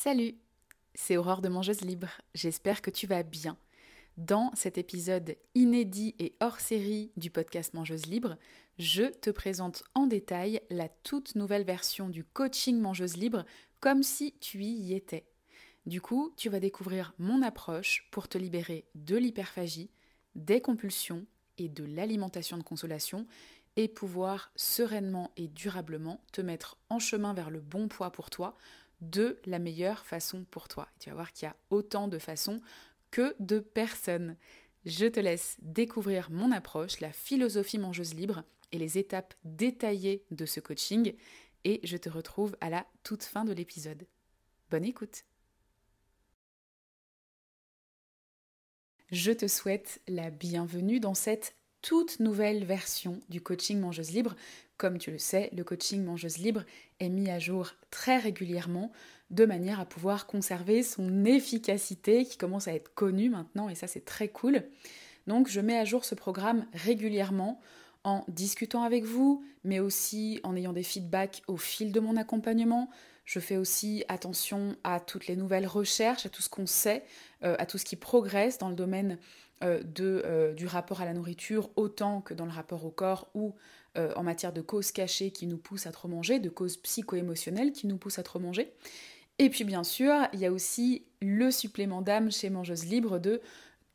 Salut, c'est Aurore de Mangeuse Libre, j'espère que tu vas bien. Dans cet épisode inédit et hors série du podcast Mangeuse Libre, je te présente en détail la toute nouvelle version du coaching Mangeuse Libre comme si tu y étais. Du coup, tu vas découvrir mon approche pour te libérer de l'hyperphagie, des compulsions et de l'alimentation de consolation et pouvoir sereinement et durablement te mettre en chemin vers le bon poids pour toi de la meilleure façon pour toi. tu vas voir qu'il y a autant de façons que de personnes. Je te laisse découvrir mon approche, la philosophie mangeuse libre et les étapes détaillées de ce coaching et je te retrouve à la toute fin de l'épisode. Bonne écoute Je te souhaite la bienvenue dans cette toute nouvelle version du coaching mangeuse libre. Comme tu le sais, le coaching mangeuse libre est mis à jour très régulièrement de manière à pouvoir conserver son efficacité qui commence à être connue maintenant et ça c'est très cool. Donc je mets à jour ce programme régulièrement en discutant avec vous, mais aussi en ayant des feedbacks au fil de mon accompagnement. Je fais aussi attention à toutes les nouvelles recherches, à tout ce qu'on sait, euh, à tout ce qui progresse dans le domaine euh, euh, du rapport à la nourriture autant que dans le rapport au corps ou euh, en matière de causes cachées qui nous poussent à trop manger, de causes psycho-émotionnelles qui nous poussent à trop manger. Et puis bien sûr, il y a aussi le supplément d'âme chez Mangeuse Libre de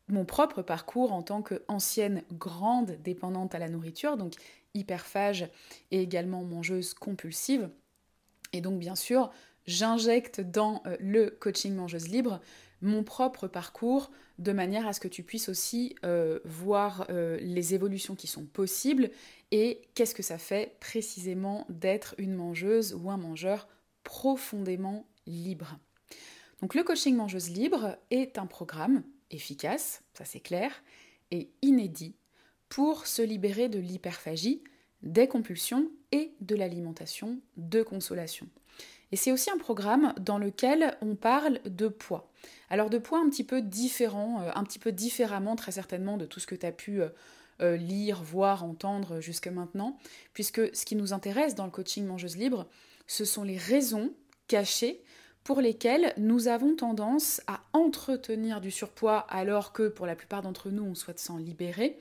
mon propre parcours en tant qu'ancienne grande dépendante à la nourriture, donc hyperphage et également mangeuse compulsive. Et donc bien sûr, j'injecte dans le coaching Mangeuse Libre mon propre parcours de manière à ce que tu puisses aussi euh, voir euh, les évolutions qui sont possibles et qu'est-ce que ça fait précisément d'être une mangeuse ou un mangeur profondément libre. Donc le coaching mangeuse libre est un programme efficace, ça c'est clair, et inédit pour se libérer de l'hyperphagie, des compulsions et de l'alimentation de consolation. Et c'est aussi un programme dans lequel on parle de poids. Alors de poids un petit peu différent, euh, un petit peu différemment très certainement de tout ce que tu as pu euh, euh, lire, voir, entendre jusque maintenant, puisque ce qui nous intéresse dans le coaching mangeuse libre, ce sont les raisons cachées pour lesquelles nous avons tendance à entretenir du surpoids alors que pour la plupart d'entre nous on souhaite s'en libérer.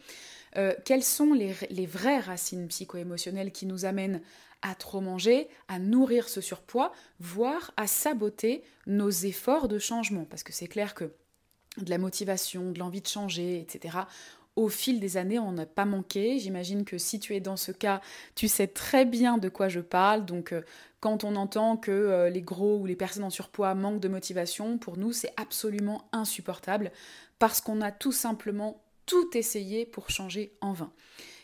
Quelles sont les, les vraies racines psycho-émotionnelles qui nous amènent à trop manger, à nourrir ce surpoids, voire à saboter nos efforts de changement? Parce que c'est clair que de la motivation, de l'envie de changer, etc., au fil des années, on n'a pas manqué. J'imagine que si tu es dans ce cas, tu sais très bien de quoi je parle. Donc, euh, quand on entend que euh, les gros ou les personnes en surpoids manquent de motivation, pour nous, c'est absolument insupportable parce qu'on a tout simplement tout pour changer en vain.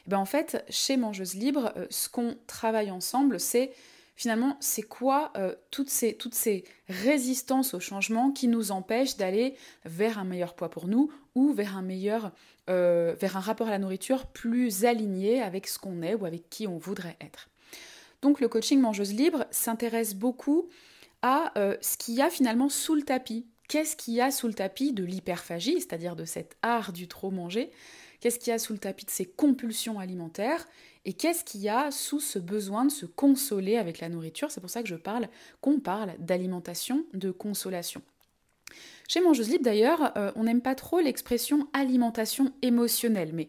Ben, en fait, chez Mangeuse Libre, euh, ce qu'on travaille ensemble, c'est finalement, c'est quoi euh, toutes, ces, toutes ces résistances au changement qui nous empêchent d'aller vers un meilleur poids pour nous ou vers un meilleur, euh, vers un rapport à la nourriture plus aligné avec ce qu'on est ou avec qui on voudrait être. Donc le coaching Mangeuse Libre s'intéresse beaucoup à ce qu'il y a finalement sous le tapis. Qu'est-ce qu'il y a sous le tapis de l'hyperphagie, c'est-à-dire de cet art du trop manger? Qu'est-ce qu'il y a sous le tapis de ces compulsions alimentaires? Et qu'est-ce qu'il y a sous ce besoin de se consoler avec la nourriture? C'est pour ça que je parle, qu'on parle d'alimentation, de consolation. Chez Mangeuse Libre d'ailleurs, euh, on n'aime pas trop l'expression alimentation émotionnelle, mais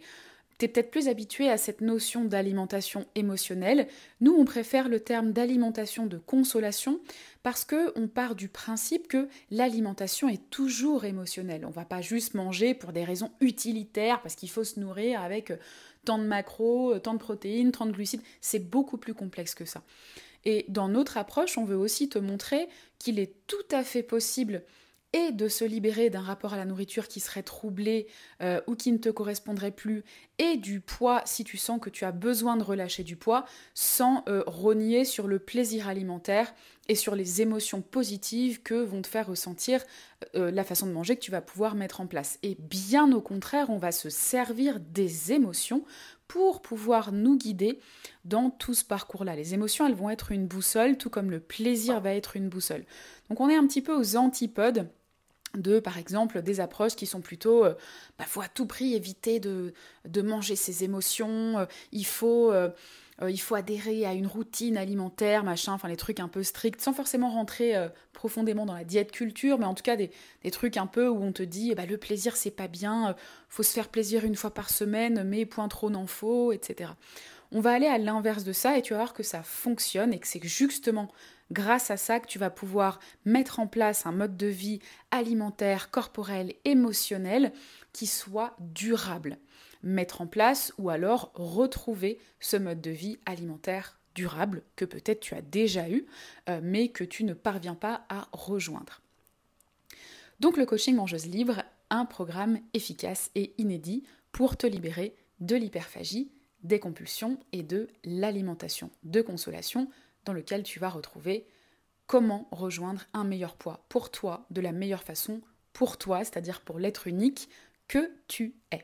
tu es peut-être plus habitué à cette notion d'alimentation émotionnelle. Nous, on préfère le terme d'alimentation de consolation parce que on part du principe que l'alimentation est toujours émotionnelle. On va pas juste manger pour des raisons utilitaires parce qu'il faut se nourrir avec euh, tant de macros, euh, tant de protéines, tant de glucides. C'est beaucoup plus complexe que ça. Et dans notre approche, on veut aussi te montrer qu'il est tout à fait possible et de se libérer d'un rapport à la nourriture qui serait troublé euh, ou qui ne te correspondrait plus, et du poids si tu sens que tu as besoin de relâcher du poids, sans euh, rogner sur le plaisir alimentaire et sur les émotions positives que vont te faire ressentir euh, la façon de manger que tu vas pouvoir mettre en place. Et bien au contraire, on va se servir des émotions pour pouvoir nous guider dans tout ce parcours-là. Les émotions, elles vont être une boussole, tout comme le plaisir va être une boussole. Donc on est un petit peu aux antipodes de, par exemple, des approches qui sont plutôt, euh, bah, faut à tout prix éviter de, de manger ses émotions, euh, il faut... Euh, il faut adhérer à une routine alimentaire, machin, enfin les trucs un peu stricts, sans forcément rentrer profondément dans la diète culture, mais en tout cas des, trucs un peu où on te dit, bah, le plaisir c'est pas bien, faut se faire plaisir une fois par semaine, mais point trop n'en faut, etc. On va aller à l'inverse de ça et tu vas voir que ça fonctionne et que c'est justement grâce à ça que tu vas pouvoir mettre en place un mode de vie alimentaire, corporel, émotionnel qui soit durable. Mettre en place ou alors retrouver ce mode de vie alimentaire durable que peut-être tu as déjà eu, euh, mais que tu ne parviens pas à rejoindre. Donc le coaching mangeuse libre, un programme efficace et inédit pour te libérer de l'hyperphagie des compulsions et de l'alimentation de consolation dans lequel tu vas retrouver comment rejoindre un meilleur poids pour toi de la meilleure façon pour toi, c'est-à-dire pour l'être unique que tu es.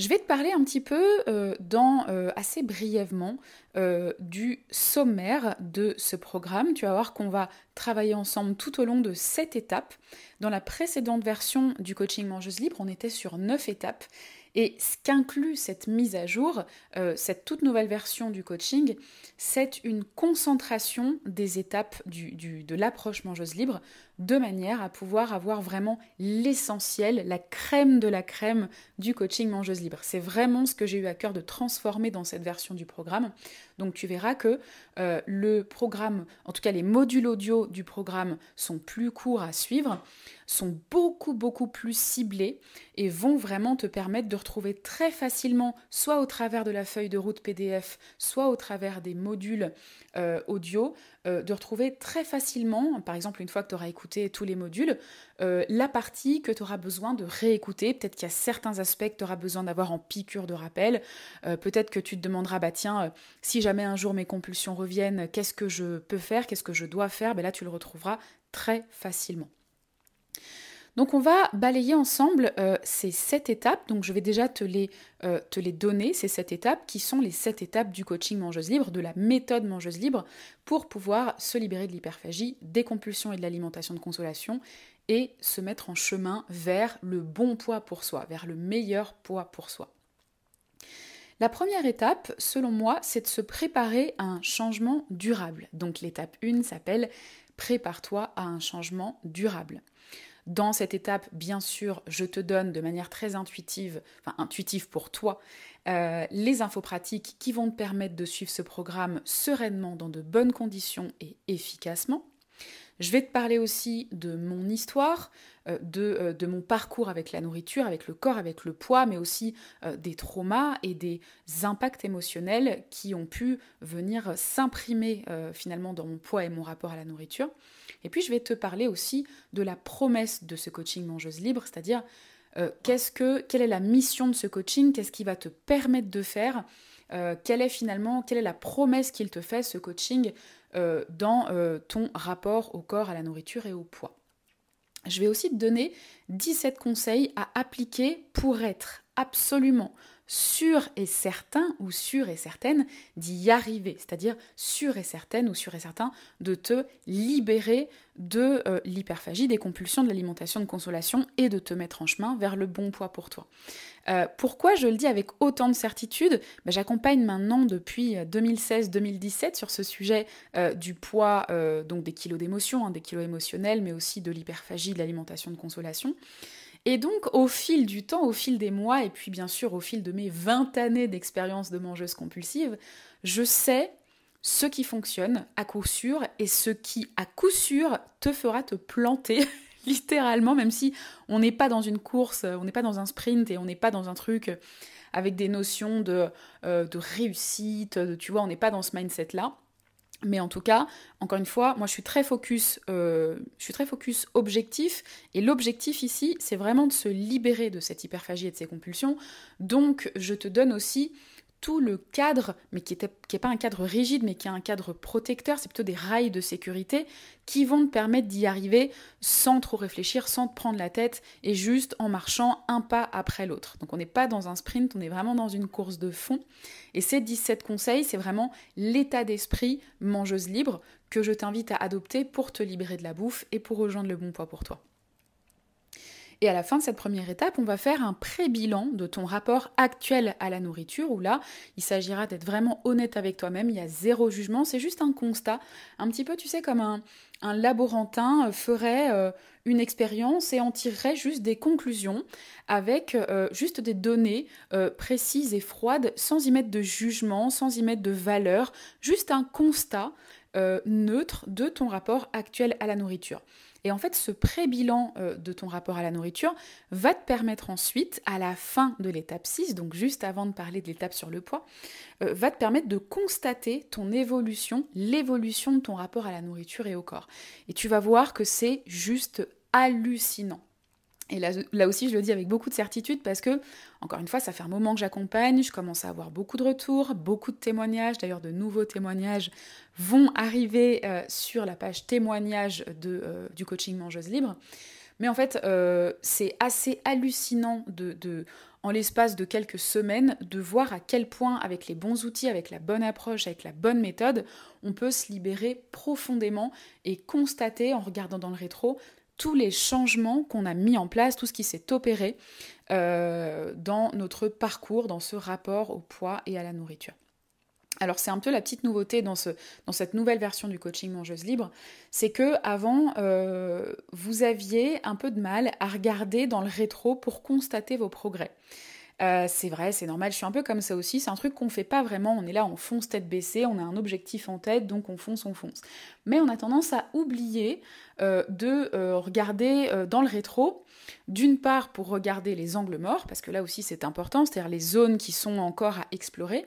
Je vais te parler un petit peu euh, euh, assez brièvement euh, du sommaire de ce programme. Tu vas voir qu'on va travailler ensemble tout au long de sept étapes. Dans la précédente version du coaching mangeuse libre, on était sur neuf étapes et ce qu'inclut cette mise à jour, euh, cette toute nouvelle version du coaching, c'est une concentration des étapes de l'approche mangeuse libre de manière à pouvoir avoir vraiment l'essentiel, la crème de la crème du coaching mangeuse libre. C'est vraiment ce que j'ai eu à cœur de transformer dans cette version du programme. Donc tu verras que euh, le programme, en tout cas les modules audio du programme sont plus courts à suivre, sont beaucoup beaucoup plus ciblés et vont vraiment te permettre de retrouver très facilement, soit au travers de la feuille de route PDF, soit au travers des modules euh, audio, euh, de retrouver très facilement, par exemple une fois que tu auras écouté tous les modules, la partie que tu auras besoin de réécouter. Peut-être qu'il y a certains aspects que tu auras besoin d'avoir en piqûre de rappel. Peut-être que tu te demanderas, bah tiens, si jamais un jour mes compulsions reviennent, qu'est-ce que je peux faire, qu'est-ce que je dois faire, ben là tu le retrouveras très facilement. Donc on va balayer ensemble euh, ces sept étapes. Donc je vais déjà te les, euh, te les donner, ces sept étapes, qui sont les sept étapes du coaching mangeuse libre, de la méthode mangeuse libre, pour pouvoir se libérer de l'hyperphagie, des compulsions et de l'alimentation de consolation, et se mettre en chemin vers le bon poids pour soi, vers le meilleur poids pour soi. La première étape, selon moi, c'est de se préparer à un changement durable. Donc l'étape 1 s'appelle Prépare-toi à un changement durable. Dans cette étape, bien sûr, je te donne de manière très intuitive, enfin intuitive pour toi, euh, les infos pratiques qui vont te permettre de suivre ce programme sereinement dans de bonnes conditions et efficacement. Je vais te parler aussi de mon histoire, euh, euh, de, mon parcours avec la nourriture, avec le corps, avec le poids, mais aussi des traumas et des impacts émotionnels qui ont pu venir s'imprimer finalement dans mon poids et mon rapport à la nourriture. Et puis je vais te parler aussi de la promesse de ce coaching mangeuse libre, c'est-à-dire qu'est-ce que, quelle est la mission de ce coaching, qu'est-ce qui va te permettre de faire, quelle est finalement, quelle est la promesse qu'il te fait ce coaching euh, dans euh, ton rapport au corps, à la nourriture et au poids. Je vais aussi te donner 17 conseils à appliquer pour être absolument sûr et certain ou sûr et certaine d'y arriver, c'est-à-dire sûr et certaine ou sûr et certain de te libérer de euh, l'hyperphagie, des compulsions de l'alimentation de consolation et de te mettre en chemin vers le bon poids pour toi. Euh, pourquoi je le dis avec autant de certitude? Ben, J'accompagne maintenant depuis 2016-2017 euh, sur ce sujet du poids, donc des kilos d'émotion, hein, des kilos émotionnels, mais aussi de l'hyperphagie, de l'alimentation de consolation. Et donc, au fil du temps, au fil des mois, et puis bien sûr au fil de mes 20 années d'expérience de mangeuse compulsive, je sais ce qui fonctionne à coup sûr et ce qui à coup sûr te fera te planter littéralement, même si on n'est pas dans une course, on n'est pas dans un sprint et on n'est pas dans un truc avec des notions de, euh, de réussite, tu vois, on n'est pas dans ce mindset-là. Mais en tout cas, encore une fois, moi je suis très focus, euh, je suis très focus objectif, et l'objectif ici, c'est vraiment de se libérer de cette hyperphagie et de ces compulsions. Donc, je te donne aussi tout le cadre, mais qui n'est pas un cadre rigide, mais qui est un cadre protecteur, c'est plutôt des rails de sécurité qui vont te permettre d'y arriver sans trop réfléchir, sans te prendre la tête et juste en marchant un pas après l'autre. Donc on n'est pas dans un sprint, on est vraiment dans une course de fond. Et ces 17 conseils, c'est vraiment l'état d'esprit mangeuse libre que je t'invite à adopter pour te libérer de la bouffe et pour rejoindre le bon poids pour toi. Et à la fin de cette première étape, on va faire un pré-bilan de ton rapport actuel à la nourriture, où là, il s'agira d'être vraiment honnête avec toi-même, il y a zéro jugement, c'est juste un constat, un petit peu, tu sais, comme un, laborantin euh, ferait euh, une expérience et en tirerait juste des conclusions avec euh, juste des données précises et froides, sans y mettre de jugement, sans y mettre de valeur, juste un constat neutre de ton rapport actuel à la nourriture. Et en fait, ce pré-bilan euh, de ton rapport à la nourriture va te permettre ensuite, à la fin de l'étape 6, donc juste avant de parler de l'étape sur le poids, euh, va te permettre de constater ton évolution, l'évolution de ton rapport à la nourriture et au corps. Et tu vas voir que c'est juste hallucinant. Et là, aussi, je le dis avec beaucoup de certitude parce que, encore une fois, ça fait un moment que j'accompagne, je commence à avoir beaucoup de retours, beaucoup de témoignages, d'ailleurs de nouveaux témoignages vont arriver euh, sur la page témoignages de, euh, du coaching Mangeuse Libre. Mais en fait, euh, c'est assez hallucinant en l'espace de quelques semaines, de voir à quel point, avec les bons outils, avec la bonne approche, avec la bonne méthode, on peut se libérer profondément et constater, en regardant dans le rétro, tous les changements qu'on a mis en place, tout ce qui s'est opéré euh, dans notre parcours, dans ce rapport au poids et à la nourriture. Alors c'est un peu la petite nouveauté dans, ce, dans cette nouvelle version du coaching mangeuse libre, c'est que avant euh, vous aviez un peu de mal à regarder dans le rétro pour constater vos progrès. Euh, c'est vrai, c'est normal, je suis un peu comme ça aussi, c'est un truc qu'on fait pas vraiment, on est là, on fonce tête baissée, on a un objectif en tête, donc on fonce, on fonce. Mais on a tendance à oublier euh, de euh, regarder dans le rétro, d'une part pour regarder les angles morts, parce que là aussi c'est important, c'est-à-dire les zones qui sont encore à explorer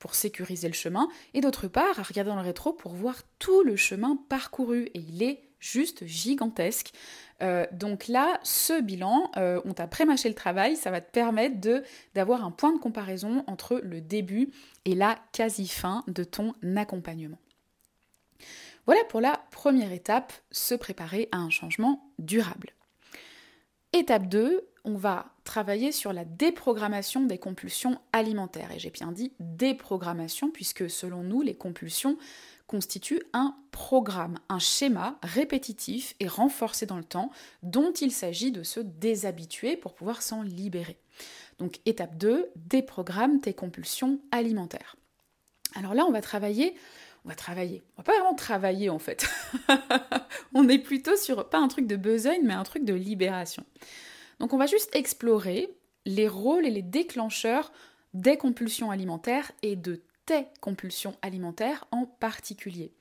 pour sécuriser le chemin, et d'autre part à regarder dans le rétro pour voir tout le chemin parcouru, et il est juste gigantesque. Euh, donc là, ce bilan, euh, on t'a prémâché le travail, ça va te permettre de, d'avoir un point de comparaison entre le début et la quasi-fin de ton accompagnement. Voilà pour la première étape, se préparer à un changement durable. Étape 2, on va travailler sur la déprogrammation des compulsions alimentaires. Et j'ai bien dit déprogrammation, puisque selon nous, les compulsions constitue un programme, un schéma répétitif et renforcé dans le temps dont il s'agit de se déshabituer pour pouvoir s'en libérer. Donc étape 2, déprogramme tes compulsions alimentaires. Alors là, on va travailler, on va travailler, on va pas vraiment travailler en fait. on est plutôt sur pas un truc de besogne, mais un truc de libération. Donc on va juste explorer les rôles et les déclencheurs des compulsions alimentaires et de tes compulsions alimentaires en particulier.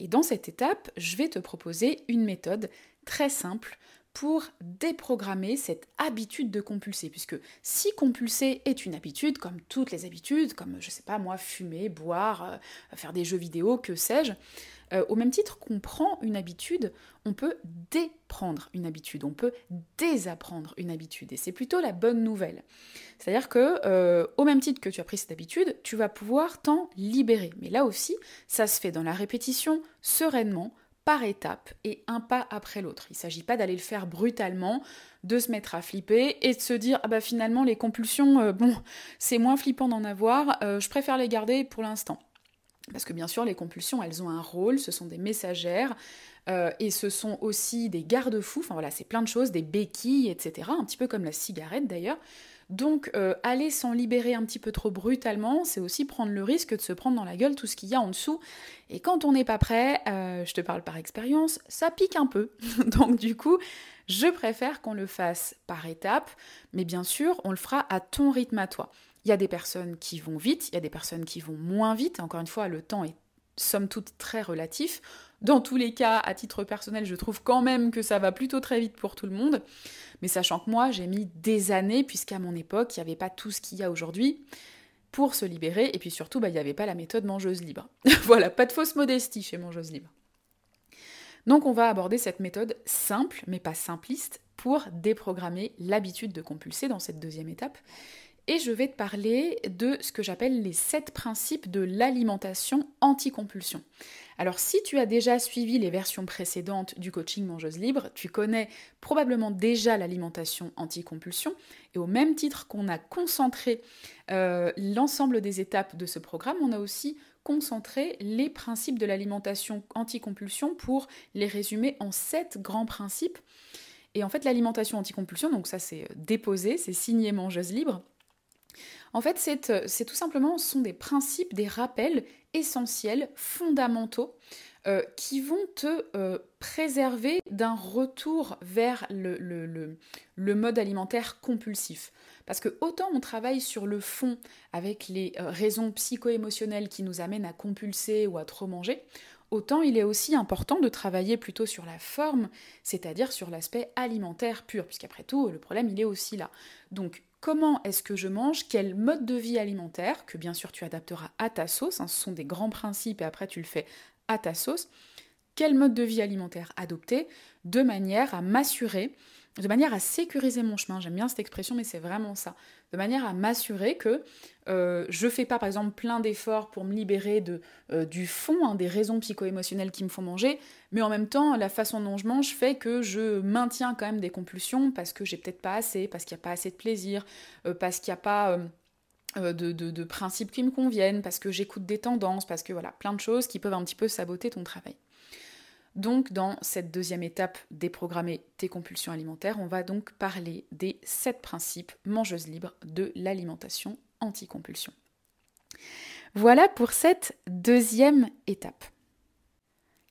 Et dans cette étape, je vais te proposer une méthode très simple pour déprogrammer cette habitude de compulser. Puisque si compulser est une habitude, comme toutes les habitudes, comme je sais pas moi, fumer, boire, euh, faire des jeux vidéo, que sais-je, euh, au même titre qu'on prend une habitude, on peut déprendre une habitude, on peut désapprendre une habitude. Et c'est plutôt la bonne nouvelle. C'est-à-dire que, euh, au même titre que tu as pris cette habitude, tu vas pouvoir t'en libérer. Mais là aussi, ça se fait dans la répétition, sereinement, par étapes et un pas après l'autre. Il ne s'agit pas d'aller le faire brutalement, de se mettre à flipper et de se dire ah bah finalement les compulsions, euh, bon, c'est moins flippant d'en avoir, je préfère les garder pour l'instant. Parce que bien sûr, les compulsions, elles ont un rôle, ce sont des messagères, euh, et ce sont aussi des garde-fous, enfin voilà, c'est plein de choses, des béquilles, etc. Un petit peu comme la cigarette d'ailleurs. Donc euh, aller s'en libérer un petit peu trop brutalement, c'est aussi prendre le risque de se prendre dans la gueule tout ce qu'il y a en dessous. Et quand on n'est pas prêt, euh, je te parle par expérience, ça pique un peu. Donc du coup, je préfère qu'on le fasse par étapes, mais bien sûr, on le fera à ton rythme à toi. Il y a des personnes qui vont vite, il y a des personnes qui vont moins vite. Encore une fois, le temps est somme toute très relatif. Dans tous les cas, à titre personnel, je trouve quand même que ça va plutôt très vite pour tout le monde. Mais sachant que moi, j'ai mis des années, puisqu'à mon époque, il n'y avait pas tout ce qu'il y a aujourd'hui pour se libérer. Et puis surtout, bah, il n'y avait pas la méthode mangeuse libre. voilà, pas de fausse modestie chez mangeuse libre. Donc on va aborder cette méthode simple, mais pas simpliste, pour déprogrammer l'habitude de compulser dans cette deuxième étape et je vais te parler de ce que j'appelle les sept principes de l'alimentation anti-compulsion. Alors si tu as déjà suivi les versions précédentes du coaching mangeuse libre, tu connais probablement déjà l'alimentation anti-compulsion et au même titre qu'on a concentré euh, l'ensemble des étapes de ce programme, on a aussi concentré les principes de l'alimentation anti-compulsion pour les résumer en sept grands principes Et en fait, l'alimentation anticompulsion, donc ça c'est déposé, c'est signé mangeuse libre. En fait, c'est tout simplement, des principes, des rappels essentiels, fondamentaux, euh, qui vont te euh, préserver d'un retour vers le, mode alimentaire compulsif. Parce que autant on travaille sur le fond avec les euh, raisons psycho-émotionnelles qui nous amènent à compulser ou à trop manger, autant il est aussi important de travailler plutôt sur la forme, c'est-à-dire sur l'aspect alimentaire pur, puisqu'après tout, le problème il est aussi là. Comment est-ce que je mange, quel mode de vie alimentaire, que bien sûr tu adapteras à ta sauce, hein, ce sont des grands principes et après tu le fais à ta sauce, quel mode de vie alimentaire adopter? De manière à m'assurer, de manière à sécuriser mon chemin. J'aime bien cette expression, mais c'est vraiment ça. De manière à m'assurer que euh, je fais pas, par exemple, plein d'efforts pour me libérer de, euh, du fond, hein, des raisons psycho-émotionnelles qui me font manger, mais en même temps, la façon dont je mange fait que je maintiens quand même des compulsions parce que j'ai peut-être pas assez, parce qu'il n'y a pas assez de plaisir, euh, parce qu'il n'y a pas euh, de, principes qui me conviennent, parce que j'écoute des tendances, parce que voilà, plein de choses qui peuvent un petit peu saboter ton travail. Donc dans cette deuxième étape, déprogrammer tes compulsions alimentaires, on va donc parler des sept principes mangeuses libres de l'alimentation anti-compulsion. Voilà pour cette deuxième étape.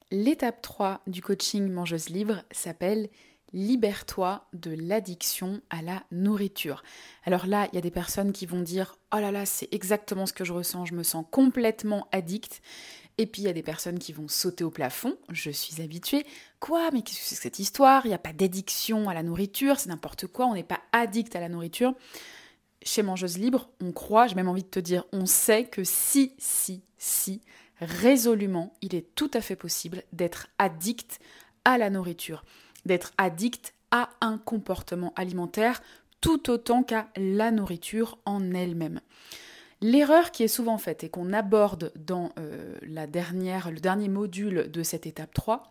L'étape 3 du coaching mangeuse libre s'appelle libère-toi de l'addiction à la nourriture. Alors là, il y a des personnes qui vont dire Oh là là, c'est exactement ce que je ressens, je me sens complètement addict. Et puis il y a des personnes qui vont sauter au plafond, je suis habituée. Quoi? Mais qu'est-ce que c'est que cette histoire? Il n'y a pas d'addiction à la nourriture, c'est n'importe quoi, on n'est pas addict à la nourriture. Chez Mangeuse Libre, on croit, j'ai même envie de te dire, on sait que si, si, si, résolument, il est tout à fait possible d'être addict à la nourriture d'être addict à un comportement alimentaire tout autant qu'à la nourriture en elle-même. L'erreur qui est souvent faite et qu'on aborde dans euh, la dernière, le dernier module de cette étape 3,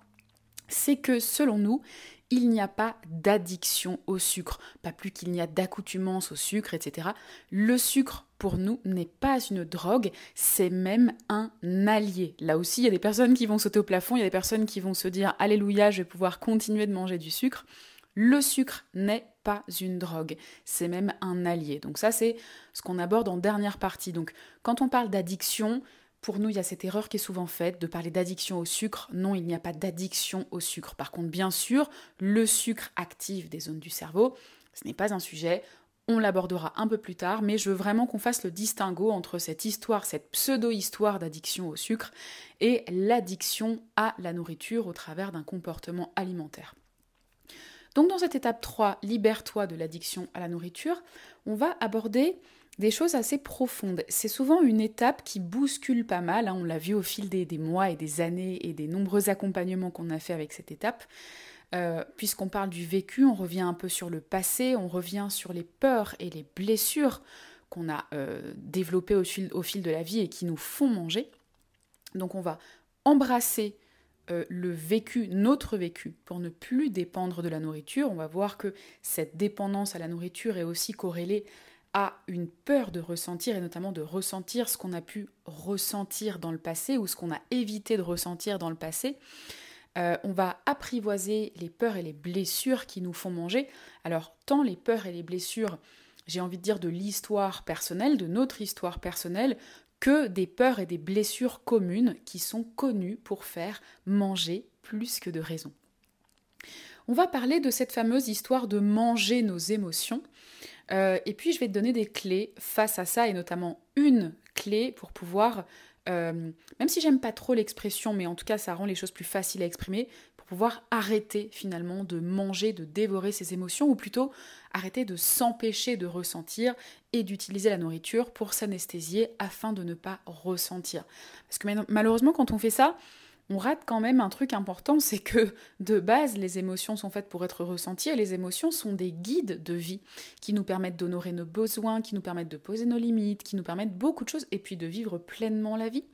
c'est que selon nous, il n'y a pas d'addiction au sucre, pas plus qu'il n'y a d'accoutumance au sucre, etc. Le sucre, pour nous, n'est pas une drogue, c'est même un allié. Là aussi, il y a des personnes qui vont sauter au plafond, il y a des personnes qui vont se dire Alléluia, je vais pouvoir continuer de manger du sucre. Le sucre n'est pas une drogue, c'est même un allié. Donc ça, c'est ce qu'on aborde en dernière partie. Donc quand on parle d'addiction, pour nous, il y a cette erreur qui est souvent faite de parler d'addiction au sucre. Non, il n'y a pas d'addiction au sucre. Par contre, bien sûr, le sucre active des zones du cerveau. Ce n'est pas un sujet. On l'abordera un peu plus tard, mais je veux vraiment qu'on fasse le distinguo entre cette histoire, cette pseudo-histoire d'addiction au sucre et l'addiction à la nourriture au travers d'un comportement alimentaire. Donc dans cette étape 3, libère-toi de l'addiction à la nourriture, on va aborder des choses assez profondes. C'est souvent une étape qui bouscule pas mal, hein. on l'a vu au fil des, mois et des années et des nombreux accompagnements qu'on a fait avec cette étape. Euh, puisqu'on parle du vécu, on revient un peu sur le passé, on revient sur les peurs et les blessures qu'on a euh, développées au fil, au fil, de la vie et qui nous font manger. Donc on va embrasser euh, le vécu, notre vécu, pour ne plus dépendre de la nourriture. On va voir que cette dépendance à la nourriture est aussi corrélée à une peur de ressentir et notamment de ressentir ce qu'on a pu ressentir dans le passé ou ce qu'on a évité de ressentir dans le passé. Euh, on va apprivoiser les peurs et les blessures qui nous font manger. Alors tant les peurs et les blessures, j'ai envie de dire de l'histoire personnelle, de notre histoire personnelle, que des peurs et des blessures communes qui sont connues pour faire manger plus que de raison. On va parler de cette fameuse histoire de manger nos émotions. Euh, et puis je vais te donner des clés face à ça, et notamment une clé pour pouvoir, euh, même si j'aime pas trop l'expression, mais en tout cas ça rend les choses plus faciles à exprimer, pouvoir arrêter finalement de manger, de dévorer ses émotions, ou plutôt arrêter de s'empêcher de ressentir et d'utiliser la nourriture pour s'anesthésier afin de ne pas ressentir. Parce que malheureusement quand on fait ça, on rate quand même un truc important, c'est que de base, les émotions sont faites pour être ressenties et les émotions sont des guides de vie qui nous permettent d'honorer nos besoins, qui nous permettent de poser nos limites, qui nous permettent beaucoup de choses et puis de vivre pleinement la vie.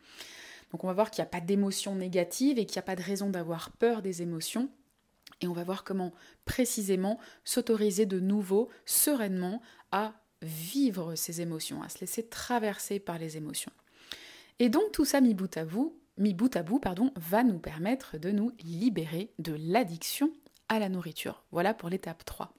Donc on va voir qu'il n'y a pas d'émotions négatives et qu'il n'y a pas de raison d'avoir peur des émotions. Et on va voir comment précisément s'autoriser de nouveau, sereinement, à vivre ces émotions, à se laisser traverser par les émotions. Et donc tout ça mis bout à bout, mis bout à bout, pardon, va nous permettre de nous libérer de l'addiction à la nourriture. Voilà pour l'étape 3.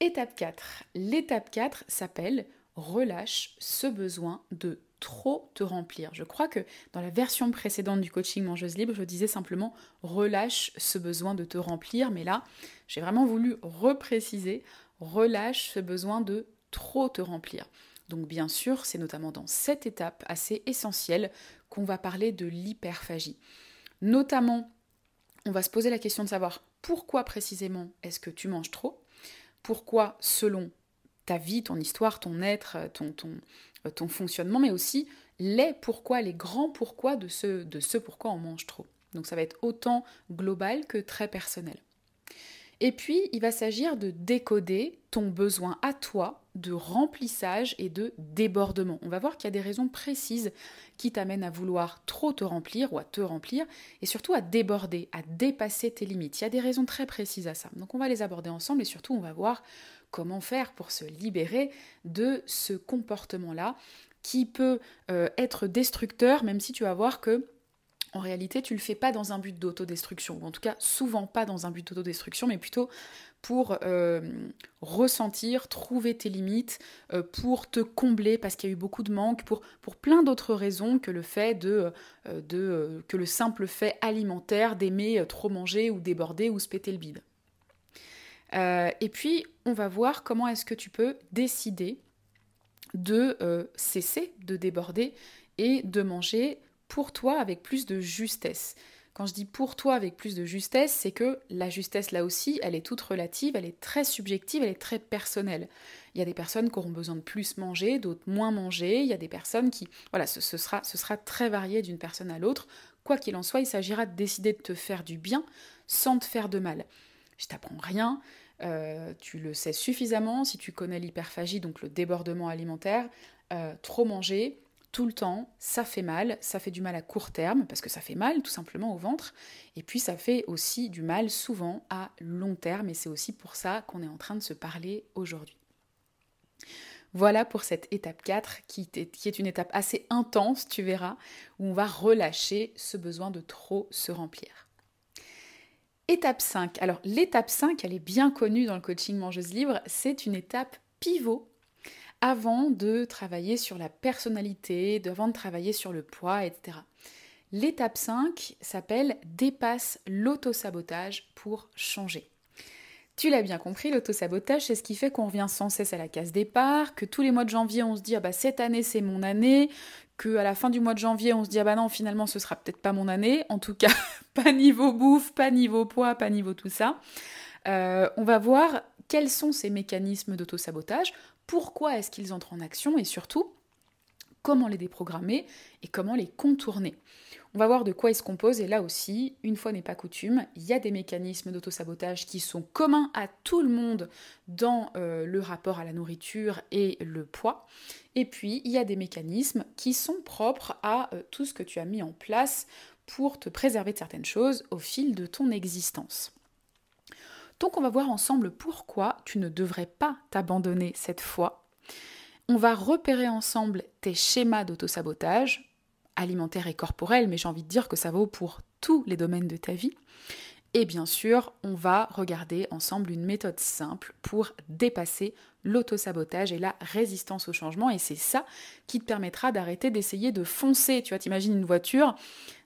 Étape 4. L'étape 4 s'appelle relâche ce besoin de trop te remplir. Je crois que dans la version précédente du coaching mangeuse libre, je disais simplement relâche ce besoin de te remplir, mais là, j'ai vraiment voulu repréciser relâche ce besoin de trop te remplir. Donc bien sûr, c'est notamment dans cette étape assez essentielle qu'on va parler de l'hyperphagie. Notamment, on va se poser la question de savoir pourquoi précisément est-ce que tu manges trop? Pourquoi selon ta vie, ton histoire, ton être, ton, ton, euh, ton fonctionnement, mais aussi les pourquoi, les grands pourquoi de ce, de ce pourquoi on mange trop. Donc ça va être autant global que très personnel. Et puis, il va s'agir de décoder ton besoin à toi de remplissage et de débordement. On va voir qu'il y a des raisons précises qui t'amènent à vouloir trop te remplir ou à te remplir et surtout à déborder, à dépasser tes limites. Il y a des raisons très précises à ça. Donc on va les aborder ensemble et surtout on va voir comment faire pour se libérer de ce comportement-là qui peut euh, être destructeur, même si tu vas voir que en réalité, tu le fais pas dans un but d'autodestruction, ou en tout cas souvent pas dans un but d'autodestruction, mais plutôt pour euh, ressentir, trouver tes limites, euh, pour te combler parce qu'il y a eu beaucoup de manque, pour, plein d'autres raisons que le fait de, de que le simple fait alimentaire d'aimer trop manger ou déborder ou se péter le bide. Et puis, on va voir comment est-ce que tu peux décider de cesser de déborder et de manger pour toi avec plus de justesse. Quand je dis pour toi avec plus de justesse, c'est que la justesse là aussi, elle est toute relative, elle est très subjective, elle est très personnelle. Il y a des personnes qui auront besoin de plus manger, d'autres moins manger. Il y a des personnes qui... Voilà, ce, sera, ce sera très varié d'une personne à l'autre. Quoi qu'il en soit, il s'agira de décider de te faire du bien sans te faire de mal. Je t'apprends rien, euh, tu le sais suffisamment si tu connais l'hyperphagie, donc le débordement alimentaire. Euh, trop manger, tout le temps, ça fait mal, ça fait du mal à court terme, parce que ça fait mal tout simplement au ventre, et puis ça fait aussi du mal souvent à long terme, et c'est aussi pour ça qu'on est en train de se parler aujourd'hui. Voilà pour cette étape 4 qui est, une étape assez intense, tu verras, où on va relâcher ce besoin de trop se remplir. Étape 5. Alors l'étape 5, elle est bien connue dans le coaching mangeuse libre, c'est une étape pivot avant de travailler sur la personnalité, avant de travailler sur le poids, etc. L'étape 5 s'appelle dépasse l'autosabotage pour changer. Tu l'as bien compris, l'autosabotage, c'est ce qui fait qu'on revient sans cesse à la case départ, que tous les mois de janvier, on se dit ah bah cette année c'est mon année, que à la fin du mois de janvier, on se dit ah bah non, finalement ce sera peut-être pas mon année, en tout cas pas niveau bouffe, pas niveau poids, pas niveau tout ça. Euh, on va voir quels sont ces mécanismes d'autosabotage, pourquoi est-ce qu'ils entrent en action? Et surtout comment les déprogrammer et comment les contourner. On va voir de quoi ils se composent et là aussi, une fois n'est pas coutume, il y a des mécanismes d'autosabotage qui sont communs à tout le monde dans euh, le rapport à la nourriture et le poids. Et puis, il y a des mécanismes qui sont propres à euh, tout ce que tu as mis en place pour te préserver de certaines choses au fil de ton existence. Donc on va voir ensemble pourquoi tu ne devrais pas t'abandonner cette fois. On va repérer ensemble tes schémas d'autosabotage, alimentaire et corporel, mais j'ai envie de dire que ça vaut pour tous les domaines de ta vie. Et bien sûr, on va regarder ensemble une méthode simple pour dépasser l'autosabotage et la résistance au changement. Et c'est ça qui te permettra d'arrêter d'essayer de foncer. Tu vois, t'imagines une voiture,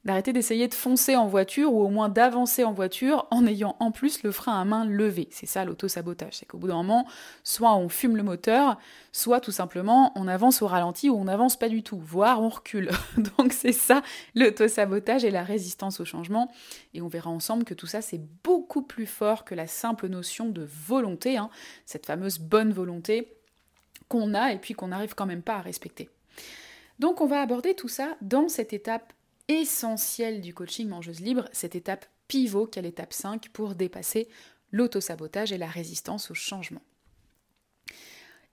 d'arrêter d'essayer de foncer en voiture ou au moins d'avancer en voiture en ayant en plus le frein à main levé. C'est ça l'autosabotage. C'est qu'au bout d'un moment, soit on fume le moteur, soit tout simplement on avance au ralenti ou on n'avance pas du tout, voire on recule. Donc c'est ça l'autosabotage et la résistance au changement. Et on verra ensemble que tout ça c'est beaucoup plus fort que la simple notion de volonté, hein. cette fameuse bonne volonté qu'on a et puis qu'on n'arrive quand même pas à respecter. Donc on va aborder tout ça dans cette étape essentielle du coaching mangeuse libre, cette étape pivot qui est l'étape 5 pour dépasser l'autosabotage et la résistance au changement.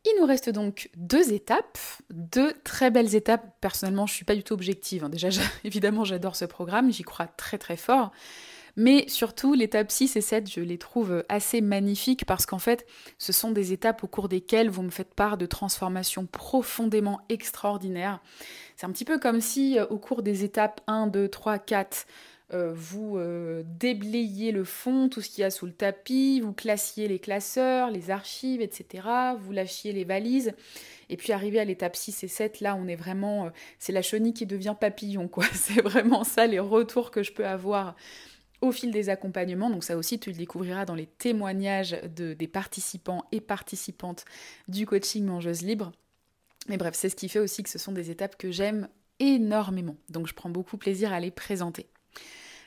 Il nous reste donc deux étapes, deux très belles étapes. Personnellement, je ne suis pas du tout objective. Hein. Déjà, évidemment, j'adore ce programme, j'y crois très très fort. Mais surtout, l'étape 6 et 7, je les trouve assez magnifiques parce qu'en fait, ce sont des étapes au cours desquelles vous me faites part de transformations profondément extraordinaires. C'est un petit peu comme si, euh, au cours des étapes 1, 2, 3, 4, euh, vous euh, déblayez le fond, tout ce qu'il y a sous le tapis, vous classiez les classeurs, les archives, etc. Vous lâchiez les valises. Et puis arrivé à l'étape 6 et 7, là, on est vraiment... c'est la chenille qui devient papillon, quoi. C'est vraiment ça, les retours que je peux avoir au fil des accompagnements. Donc ça aussi, tu le découvriras dans les témoignages de, des participants et participantes du coaching Mangeuse Libre. Mais bref, c'est ce qui fait aussi que ce sont des étapes que j'aime énormément. Donc je prends beaucoup plaisir à les présenter.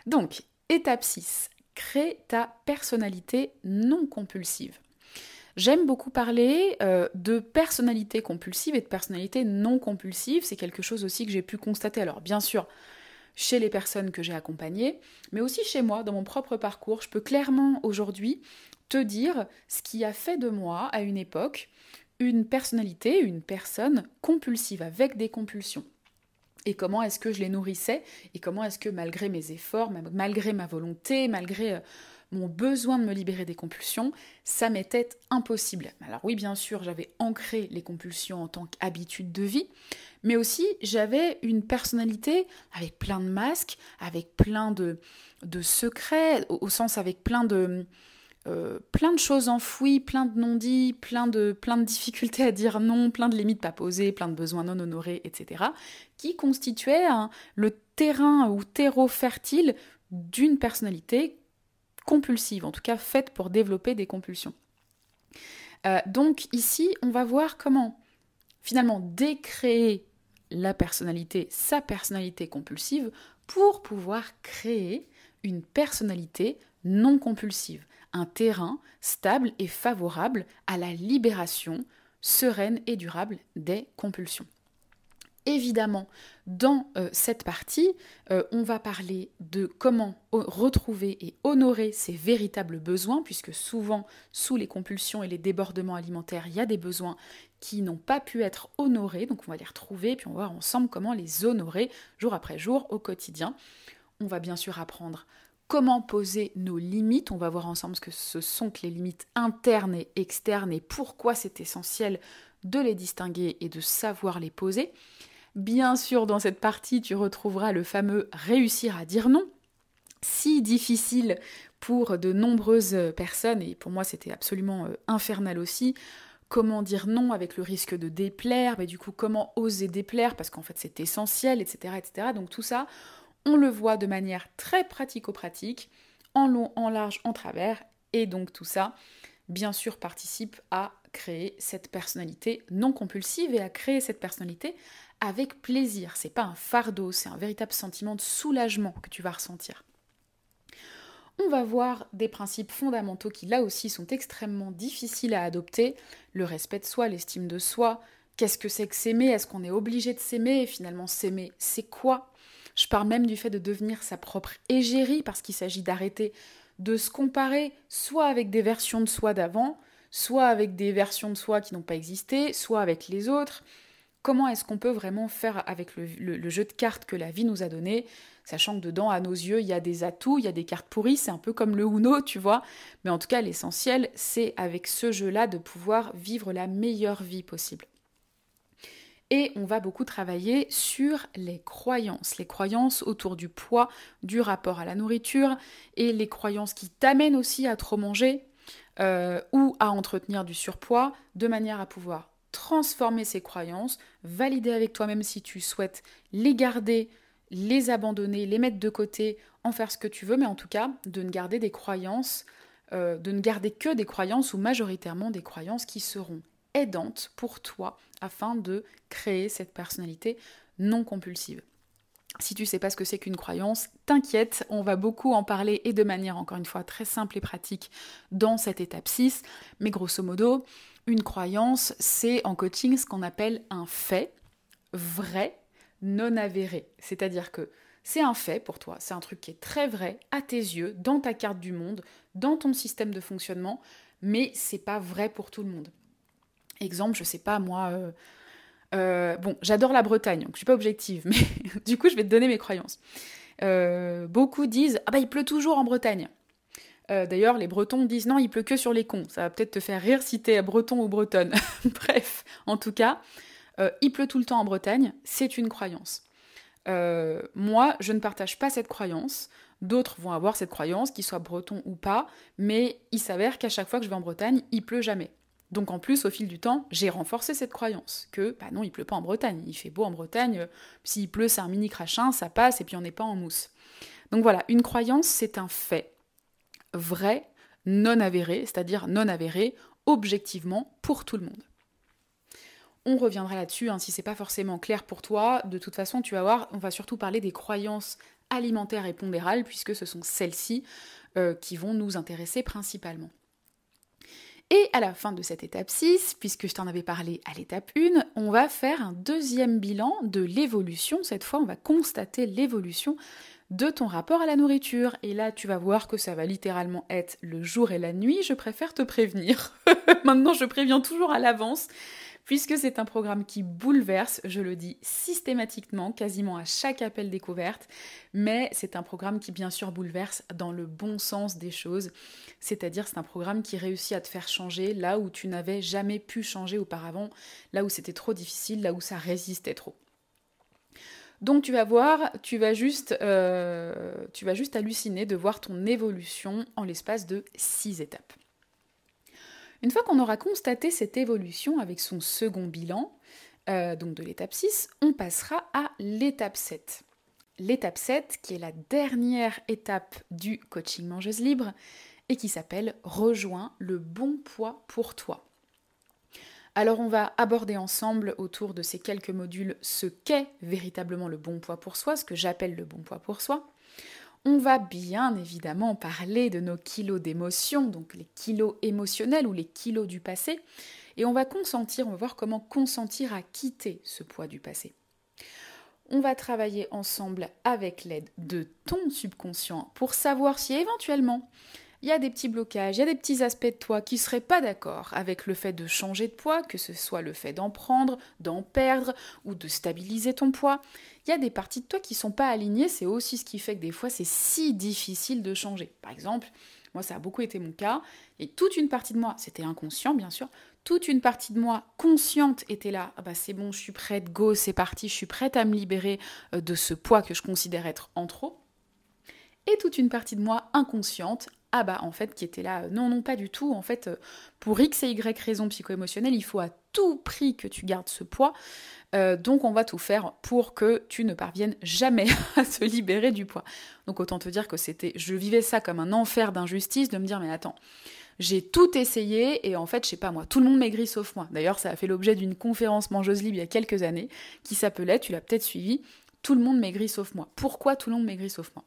Donc, étape 6, crée ta personnalité non compulsive. J'aime beaucoup parler euh, de personnalité compulsive et de personnalité non compulsive. C'est quelque chose aussi que j'ai pu constater. Alors bien sûr, chez les personnes que j'ai accompagnées, mais aussi chez moi, dans mon propre parcours. Je peux clairement aujourd'hui te dire ce qui a fait de moi, à une époque, une personnalité, une personne compulsive, avec des compulsions. Et comment est-ce que je les nourrissais, et comment est-ce que malgré mes efforts, malgré ma volonté, malgré euh, mon besoin de me libérer des compulsions, ça m'était impossible. Alors oui, bien sûr, j'avais ancré les compulsions en tant qu'habitude de vie, mais aussi j'avais une personnalité avec plein de masques, avec plein de, secrets, au, sens avec plein de, euh, plein de choses enfouies, plein de non-dits, plein de, plein de difficultés à dire non, plein de limites pas posées, plein de besoins non honorés, etc., qui constituaient le terrain ou terreau fertile d'une personnalité compulsive, en tout cas faite pour développer des compulsions. Euh, donc ici, on va voir comment finalement décréer la personnalité, sa personnalité compulsive, pour pouvoir créer une personnalité non compulsive, un terrain stable et favorable à la libération sereine et durable des compulsions. Évidemment, dans euh, cette partie, euh, on va parler de comment retrouver et honorer ses véritables besoins, puisque souvent, sous les compulsions et les débordements alimentaires, il y a des besoins qui n'ont pas pu être honorés. Donc on va les retrouver, puis on va voir ensemble comment les honorer jour après jour au quotidien. On va bien sûr apprendre comment poser nos limites. On va voir ensemble ce que ce sont que les limites internes et externes et pourquoi c'est essentiel de les distinguer et de savoir les poser. Bien sûr, dans cette partie, tu retrouveras le fameux réussir à dire non, si difficile pour de nombreuses personnes, et pour moi c'était absolument euh, infernal aussi. Comment dire non avec le risque de déplaire, mais du coup comment oser déplaire parce qu'en fait c'est essentiel, etc., etc. Donc tout ça, on le voit de manière très pratico-pratique, en long, en large, en travers, et donc tout ça, bien sûr, participe à créer cette personnalité non compulsive et à créer cette personnalité avec plaisir. C'est pas un fardeau, c'est un véritable sentiment de soulagement que tu vas ressentir. On va voir des principes fondamentaux qui là aussi sont extrêmement difficiles à adopter, le respect de soi, l'estime de soi, qu'est-ce que c'est que s'aimer, est-ce qu'on est obligé de s'aimer? Et finalement s'aimer, c'est quoi? Je parle même du fait de devenir sa propre égérie parce qu'il s'agit d'arrêter de se comparer soit avec des versions de soi d'avant, soit avec des versions de soi qui n'ont pas existé, soit avec les autres, comment est-ce qu'on peut vraiment faire avec le, jeu de cartes que la vie nous a donné, sachant que dedans, à nos yeux, il y a des atouts, il y a des cartes pourries, c'est un peu comme le Uno, tu vois. Mais en tout cas, l'essentiel, c'est avec ce jeu-là de pouvoir vivre la meilleure vie possible. Et on va beaucoup travailler sur les croyances, les croyances autour du poids, du rapport à la nourriture, et les croyances qui t'amènent aussi à trop manger euh, ou à entretenir du surpoids, de manière à pouvoir transformer ces croyances, valider avec toi-même si tu souhaites les garder, les abandonner, les mettre de côté, en faire ce que tu veux, mais en tout cas de ne garder des croyances, euh, de ne garder que des croyances ou majoritairement des croyances qui seront aidantes pour toi afin de créer cette personnalité non compulsive. Si tu sais pas ce que c'est qu'une croyance, t'inquiète, on va beaucoup en parler et de manière encore une fois très simple et pratique dans cette étape 6. Mais grosso modo, une croyance, c'est en coaching ce qu'on appelle un fait vrai, non avéré. C'est-à-dire que c'est un fait pour toi, c'est un truc qui est très vrai à tes yeux, dans ta carte du monde, dans ton système de fonctionnement, mais c'est pas vrai pour tout le monde. Exemple, je sais pas moi. Euh, euh, bon, j'adore la Bretagne, donc je suis pas objective, mais du coup, je vais te donner mes croyances. Euh, beaucoup disent Ah bah il pleut toujours en Bretagne. Euh, d'ailleurs, les Bretons disent non, il pleut que sur les cons. Ça va peut-être te faire rire si t'es breton ou bretonne. Bref, en tout cas, euh, il pleut tout le temps en Bretagne, c'est une croyance. Euh, moi, je ne partage pas cette croyance D'autres vont avoir cette croyance, qu'ils soient bretons ou pas, mais il s'avère qu'à chaque fois que je vais en Bretagne, il pleut jamais. Donc en plus, au fil du temps, j'ai renforcé cette croyance que, bah non, il pleut pas en Bretagne, il fait beau en Bretagne, s'il pleut, c'est un mini crachin, ça passe, et puis on n'est pas en mousse. Donc voilà, une croyance, c'est un fait vrai, non avéré, c'est-à-dire non avéré, objectivement, pour tout le monde. On reviendra là-dessus, hein, si c'est pas forcément clair pour toi, de toute façon, tu vas voir, on va surtout parler des croyances alimentaires et pondérales, puisque ce sont celles-ci euh, qui vont nous intéresser principalement. Et à la fin de cette étape 6, puisque je t'en avais parlé à l'étape 1, on va faire un deuxième bilan de l'évolution. Cette fois, on va constater l'évolution de ton rapport à la nourriture. Et là, tu vas voir que ça va littéralement être le jour et la nuit. Je préfère te prévenir. Maintenant, je préviens toujours à l'avance puisque c'est un programme qui bouleverse, je le dis systématiquement, quasiment à chaque appel découverte, mais c'est un programme qui bien sûr bouleverse dans le bon sens des choses, c'est-à-dire c'est un programme qui réussit à te faire changer là où tu n'avais jamais pu changer auparavant, là où c'était trop difficile, là où ça résistait trop. Donc tu vas voir, tu vas juste, euh, tu vas juste halluciner de voir ton évolution en l'espace de six étapes. Une fois qu'on aura constaté cette évolution avec son second bilan, euh, donc de l'étape 6, on passera à l'étape 7. L'étape 7, qui est la dernière étape du coaching mangeuse libre et qui s'appelle Rejoins le bon poids pour toi. Alors on va aborder ensemble autour de ces quelques modules ce qu'est véritablement le bon poids pour soi, ce que j'appelle le bon poids pour soi. On va bien évidemment parler de nos kilos d'émotion, donc les kilos émotionnels ou les kilos du passé, et on va consentir, on va voir comment consentir à quitter ce poids du passé. On va travailler ensemble avec l'aide de ton subconscient pour savoir si éventuellement il y a des petits blocages, il y a des petits aspects de toi qui ne seraient pas d'accord avec le fait de changer de poids, que ce soit le fait d'en prendre, d'en perdre ou de stabiliser ton poids. Il y a des parties de toi qui ne sont pas alignées, c'est aussi ce qui fait que des fois c'est si difficile de changer. Par exemple, moi ça a beaucoup été mon cas, et toute une partie de moi, c'était inconscient bien sûr, toute une partie de moi consciente était là, ah bah c'est bon, je suis prête, go, c'est parti, je suis prête à me libérer euh, de ce poids que je considère être en trop. Et toute une partie de moi inconsciente ah bah en fait qui était là, euh, non non pas du tout, en fait euh, pour X et Y raisons psycho-émotionnelles, il faut à tout prix que tu gardes ce poids, euh, donc on va tout faire pour que tu ne parviennes jamais à se libérer du poids. Donc autant te dire que c'était, je vivais ça comme un enfer d'injustice, de me dire mais attends, j'ai tout essayé et en fait, je sais pas moi, tout le monde maigrit sauf moi. D'ailleurs, ça a fait l'objet d'une conférence mangeuse libre il y a quelques années qui s'appelait, tu l'as peut-être suivi, Tout le monde maigrit sauf moi. Pourquoi tout le monde maigrit sauf moi?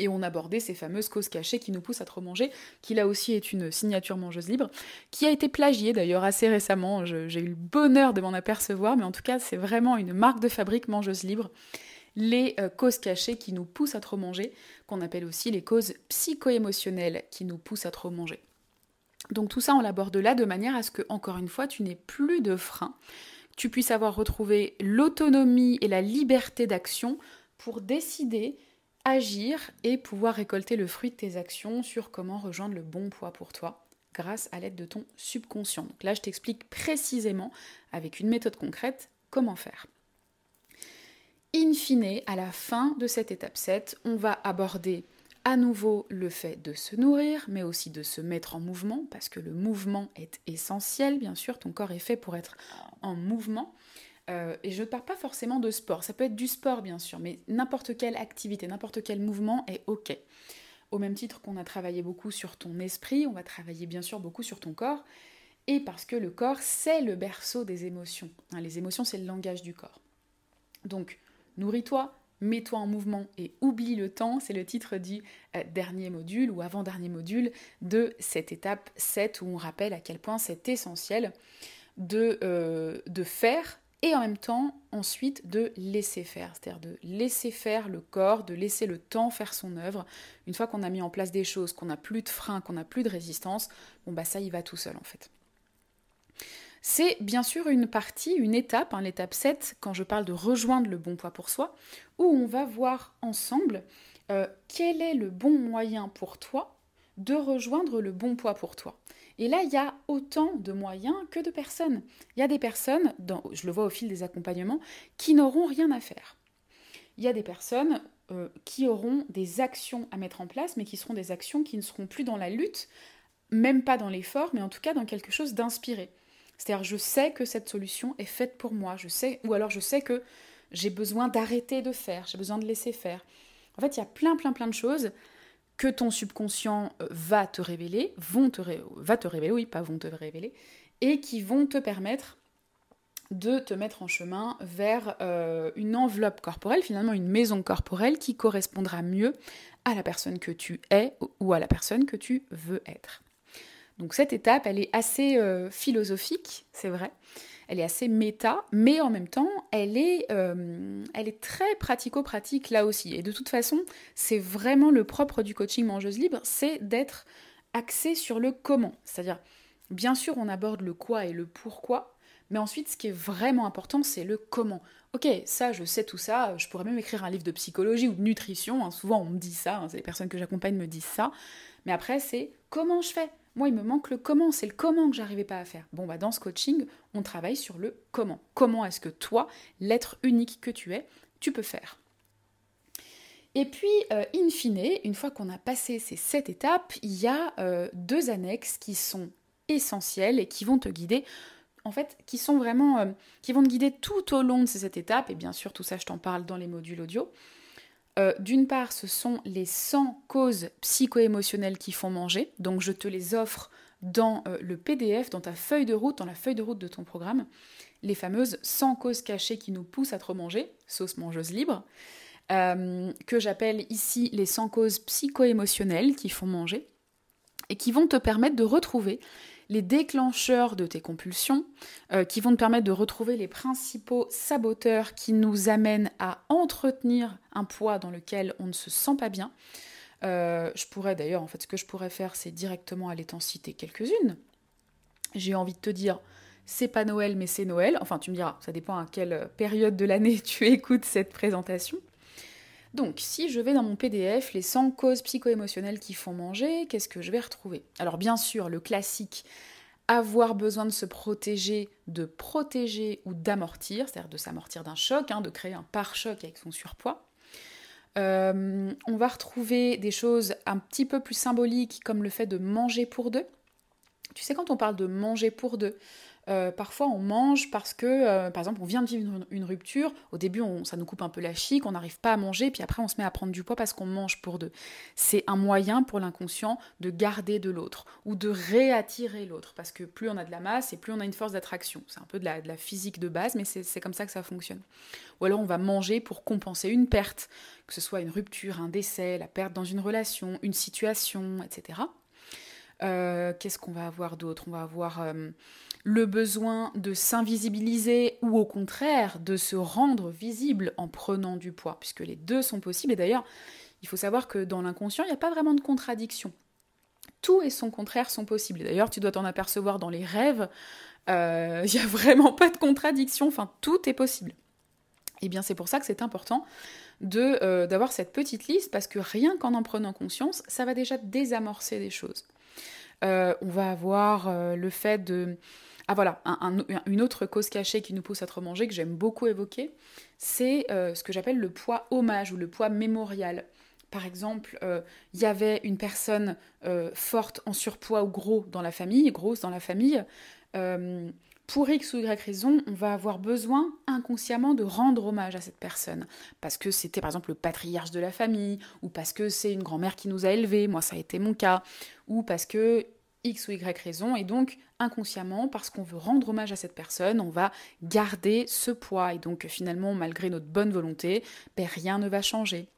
Et on abordait ces fameuses causes cachées qui nous poussent à trop manger, qui là aussi est une signature mangeuse libre, qui a été plagiée d'ailleurs assez récemment, j'ai eu le bonheur de m'en apercevoir, mais en tout cas c'est vraiment une marque de fabrique mangeuse libre. Les euh, causes cachées qui nous poussent à trop manger, qu'on appelle aussi les causes psycho-émotionnelles qui nous poussent à trop manger. Donc tout ça on l'aborde là de manière à ce que, encore une fois, tu n'aies plus de frein, tu puisses avoir retrouvé l'autonomie et la liberté d'action pour décider agir et pouvoir récolter le fruit de tes actions sur comment rejoindre le bon poids pour toi grâce à l'aide de ton subconscient. Donc là, je t'explique précisément, avec une méthode concrète, comment faire. In fine, à la fin de cette étape 7, on va aborder à nouveau le fait de se nourrir, mais aussi de se mettre en mouvement, parce que le mouvement est essentiel, bien sûr, ton corps est fait pour être en mouvement. Euh, et je ne parle pas forcément de sport, ça peut être du sport bien sûr, mais n'importe quelle activité, n'importe quel mouvement est OK. Au même titre qu'on a travaillé beaucoup sur ton esprit, on va travailler bien sûr beaucoup sur ton corps, et parce que le corps, c'est le berceau des émotions. Hein, les émotions, c'est le langage du corps. Donc, nourris-toi, mets-toi en mouvement et oublie le temps, c'est le titre du euh, dernier module ou avant-dernier module de cette étape 7 où on rappelle à quel point c'est essentiel de, euh, de faire et en même temps ensuite de laisser faire, c'est-à-dire de laisser faire le corps, de laisser le temps faire son œuvre. Une fois qu'on a mis en place des choses, qu'on n'a plus de frein, qu'on n'a plus de résistance, bon bah ça y va tout seul en fait. C'est bien sûr une partie, une étape, hein, l'étape 7, quand je parle de rejoindre le bon poids pour soi, où on va voir ensemble euh, quel est le bon moyen pour toi de rejoindre le bon poids pour toi. Et là, il y a autant de moyens que de personnes. Il y a des personnes, je le vois au fil des accompagnements, qui n'auront rien à faire. Il y a des personnes, euh, qui auront des actions à mettre en place, mais qui seront des actions qui ne seront plus dans la lutte, même pas dans l'effort, mais en tout cas dans quelque chose d'inspiré. C'est-à-dire, je sais que cette solution est faite pour moi, je sais, ou alors je sais que j'ai besoin d'arrêter de faire, j'ai besoin de laisser faire. En fait, il y a plein, plein, plein de choses que ton subconscient euh, va te révéler, va te révéler, oui, pas vont te révéler, et qui vont te permettre de te mettre en chemin vers euh, une enveloppe corporelle, finalement une maison corporelle qui correspondra mieux à la personne que tu es ou à la personne que tu veux être. Donc cette étape, elle est assez euh, philosophique, c'est vrai, elle est assez méta, mais en même temps, elle est, euh, elle est très pratico-pratique là aussi. Et de toute façon, c'est vraiment le propre du coaching mangeuse libre, c'est d'être axé sur le comment. C'est-à-dire, bien sûr, on aborde le quoi et le pourquoi, mais ensuite, ce qui est vraiment important, c'est le comment. Ok, ça, je sais tout ça, je pourrais même écrire un livre de psychologie ou de nutrition, hein. souvent on me dit ça, hein, les personnes que j'accompagne me disent ça, mais après, c'est comment je fais? Moi, il me manque le comment, c'est le comment que j'arrivais pas à faire. Bon, bah, dans ce coaching, on travaille sur le comment. Comment est-ce que toi, l'être unique que tu es, tu peux faire? Et puis, euh, in fine, une fois qu'on a passé ces sept étapes, il y a euh, deux annexes qui sont essentielles et qui vont te guider en fait, qui sont vraiment, euh, qui vont te guider tout au long de ces étapes, et bien sûr, tout ça, je t'en parle dans les modules audio. Euh, d'une part, ce sont les 100 causes psycho-émotionnelles qui font manger, donc je te les offre dans euh, le PDF, dans ta feuille de route, dans la feuille de route de ton programme, les fameuses 100 causes cachées qui nous poussent à trop manger, sauce mangeuse libre, que j'appelle ici les 100 causes psycho-émotionnelles qui font manger, et qui vont te permettre de retrouver les déclencheurs de tes compulsions, euh, qui vont te permettre de retrouver les principaux saboteurs qui nous amènent à entretenir un poids dans lequel on ne se sent pas bien. Euh, je pourrais d'ailleurs, en fait, ce que je pourrais faire, c'est directement aller t'en citer quelques-unes. J'ai envie de te dire, c'est pas Noël, mais c'est Noël. Enfin, tu me diras, ça dépend à quelle période de l'année tu écoutes cette présentation. Donc, si je vais dans mon PDF, les 100 causes psycho-émotionnelles qui font manger, qu'est-ce que je vais retrouver? Alors, bien sûr, le classique, avoir besoin de se protéger, de protéger ou d'amortir, c'est-à-dire de s'amortir d'un choc, hein, de créer un pare-choc avec son surpoids. Euh, on va retrouver des choses un petit peu plus symboliques comme le fait de manger pour deux. Tu sais, quand on parle de manger pour deux, euh, parfois on mange parce que, euh, par exemple, on vient de vivre une, rupture, au début ça nous coupe un peu la chic, on n'arrive pas à manger, puis après on se met à prendre du poids parce qu'on mange pour deux. C'est un moyen pour l'inconscient de garder de l'autre ou de réattirer l'autre, parce que plus on a de la masse et plus on a une force d'attraction. C'est un peu de la, de la, physique de base, mais c'est comme ça que ça fonctionne. Ou alors on va manger pour compenser une perte, que ce soit une rupture, un décès, la perte dans une relation, une situation, etc. Euh, qu'est-ce qu'on va avoir d'autre? On va avoir le besoin de s'invisibiliser ou au contraire de se rendre visible en prenant du poids, puisque les deux sont possibles. Et d'ailleurs, il faut savoir que dans l'inconscient, il n'y a pas vraiment de contradiction. Tout et son contraire sont possibles. D'ailleurs, tu dois t'en apercevoir dans les rêves. Euh, il n'y a vraiment pas de contradiction. Enfin, tout est possible. Et eh bien, c'est pour ça que c'est important euh, d'avoir cette petite liste parce que rien qu'en en prenant conscience, ça va déjà désamorcer des choses. Euh, on va avoir le fait de ah voilà, une autre cause cachée qui nous pousse à trop manger, que j'aime beaucoup évoquer, c'est euh, ce que j'appelle le poids hommage ou le poids mémorial. Par exemple, euh, il y avait une personne euh, forte en surpoids ou gros dans la famille, grosse dans la famille. Pour X ou Y raison, on va avoir besoin inconsciemment de rendre hommage à cette personne. Parce que c'était par exemple le patriarche de la famille, ou parce que c'est une grand-mère qui nous a élevés, moi ça a été mon cas, ou parce que X ou Y raison, et donc inconsciemment, parce qu'on veut rendre hommage à cette personne, on va garder ce poids, et donc finalement, malgré notre bonne volonté, ben, rien ne va changer,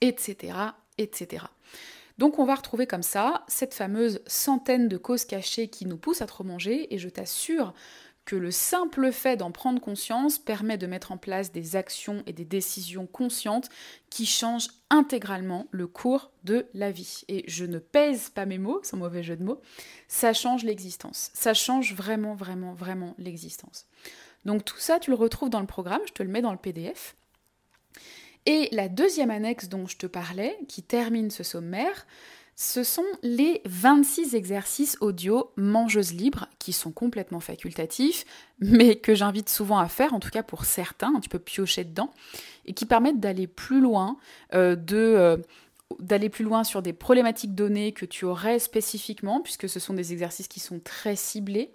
etc., etc. Donc on va retrouver comme ça cette fameuse centaine de causes cachées qui nous poussent à trop manger, et je t'assure que le simple fait d'en prendre conscience permet de mettre en place des actions et des décisions conscientes qui changent intégralement le cours de la vie. Et je ne pèse pas mes mots, sans mauvais jeu de mots, ça change l'existence. Ça change vraiment, vraiment, vraiment l'existence. Donc tout ça, tu le retrouves dans le programme, je te le mets dans le PDF. Et la deuxième annexe dont je te parlais, qui termine ce sommaire, ce sont les 26 exercices audio mangeuses libres qui sont complètement facultatifs, mais que j'invite souvent à faire, en tout cas pour certains, tu peux piocher dedans, et qui permettent d'aller plus loin, euh, euh, d'aller plus loin sur des problématiques données que tu aurais spécifiquement, puisque ce sont des exercices qui sont très ciblés.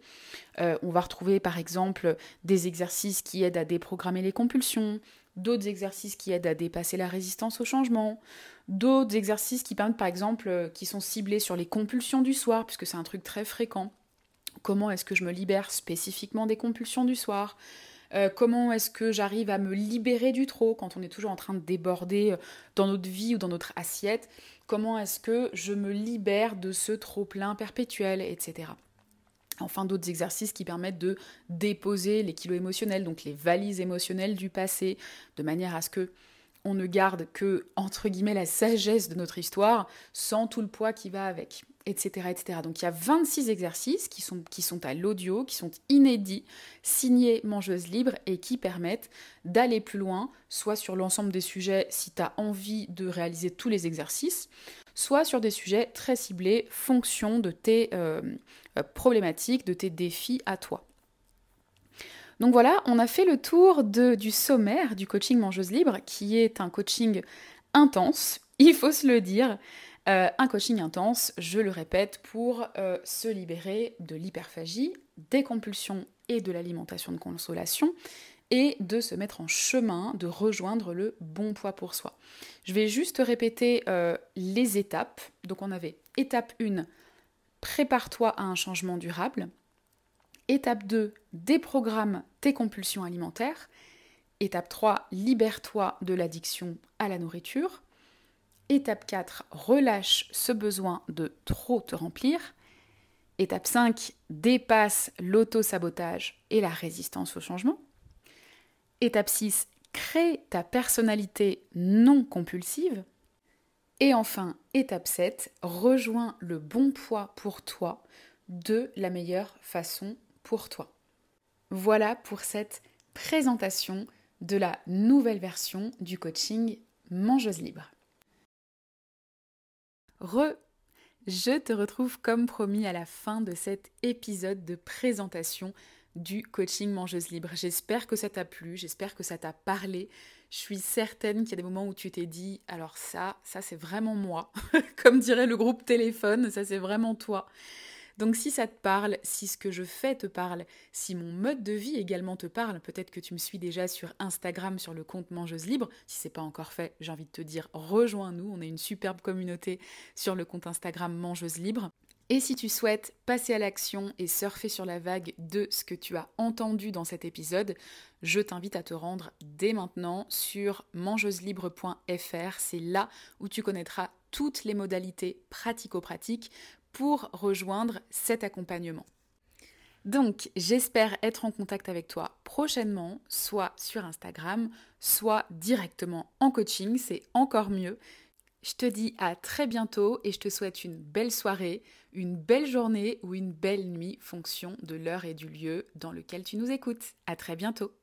Euh, on va retrouver par exemple des exercices qui aident à déprogrammer les compulsions, d'autres exercices qui aident à dépasser la résistance au changement, d'autres exercices qui permettent par exemple, euh, qui sont ciblés sur les compulsions du soir, puisque c'est un truc très fréquent. Comment est-ce que je me libère spécifiquement des compulsions du soir? Euh, comment est-ce que j'arrive à me libérer du trop quand on est toujours en train de déborder euh, dans notre vie ou dans notre assiette? Comment est-ce que je me libère de ce trop plein perpétuel, etc. Enfin, d'autres exercices qui permettent de déposer les kilos émotionnels, donc les valises émotionnelles du passé, de manière à ce que on ne garde que, entre guillemets, la sagesse de notre histoire, sans tout le poids qui va avec, etc. etc. Donc il y a 26 exercices qui sont, à l'audio, qui sont inédits, signés Mangeuse Libre et qui permettent d'aller plus loin, soit sur l'ensemble des sujets si tu as envie de réaliser tous les exercices, soit sur des sujets très ciblés, fonction de tes euh, problématiques, de tes défis à toi. Donc voilà, on a fait le tour du sommaire du coaching Mangeuse Libre, qui est un coaching intense, il faut se le dire. Euh, un coaching intense, je le répète, pour euh, se libérer de l'hyperphagie, des compulsions et de l'alimentation de consolation, et de se mettre en chemin, de rejoindre le bon poids pour soi. Je vais juste répéter euh, les étapes. Donc on avait étape 1, prépare-toi à un changement durable. Étape 2, déprogramme tes compulsions alimentaires. Étape 3, libère-toi de l'addiction à la nourriture. Étape 4, relâche ce besoin de trop te remplir. Étape 5, dépasse l'auto-sabotage et la résistance au changement. Étape 6, crée ta personnalité non compulsive. Et enfin, étape 7, rejoins le bon poids pour toi de la meilleure façon pour toi. Voilà pour cette présentation de la nouvelle version du coaching Mangeuse Libre. Re, je te retrouve comme promis à la fin de cet épisode de présentation du coaching Mangeuse Libre. J'espère que ça t'a plu, j'espère que ça t'a parlé. Je suis certaine qu'il y a des moments où tu t'es dit, alors ça, ça c'est vraiment moi. Comme dirait le groupe téléphone, ça c'est vraiment toi. Donc si ça te parle, si ce que je fais te parle, si mon mode de vie également te parle, peut-être que tu me suis déjà sur Instagram sur le compte Mangeuse Libre, si c'est pas encore fait, j'ai envie de te dire rejoins-nous, on est une superbe communauté sur le compte Instagram Mangeuse Libre. Et si tu souhaites passer à l'action et surfer sur la vague de ce que tu as entendu dans cet épisode, je t'invite à te rendre dès maintenant sur mangeuselibre.fr. C'est là où tu connaîtras toutes les modalités pratico-pratiques pour rejoindre cet accompagnement. Donc, j'espère être en contact avec toi prochainement, soit sur Instagram, soit directement en coaching, c'est encore mieux. Je te dis à très bientôt et je te souhaite une belle soirée, une belle journée ou une belle nuit, fonction de l'heure et du lieu dans lequel tu nous écoutes. À très bientôt.